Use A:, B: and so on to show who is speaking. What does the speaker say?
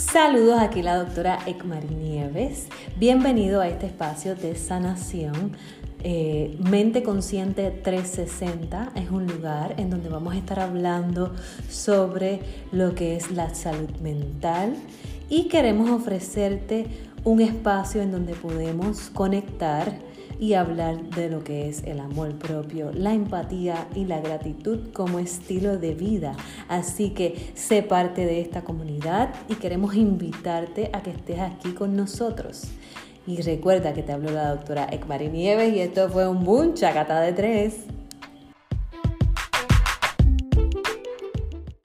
A: Saludos, aquí la doctora Ekmari Nieves. Bienvenido a este espacio de sanación. Eh, Mente Consciente 360 es un lugar en donde vamos a estar hablando sobre lo que es la salud mental y queremos ofrecerte un espacio en donde podemos conectar y hablar de lo que es el amor propio, la empatía y la gratitud como estilo de vida. Así que sé parte de esta comunidad y queremos invitarte a que estés aquí con nosotros. Y recuerda que te habló la doctora Ekmari Nieves y esto fue un boom chacata de tres.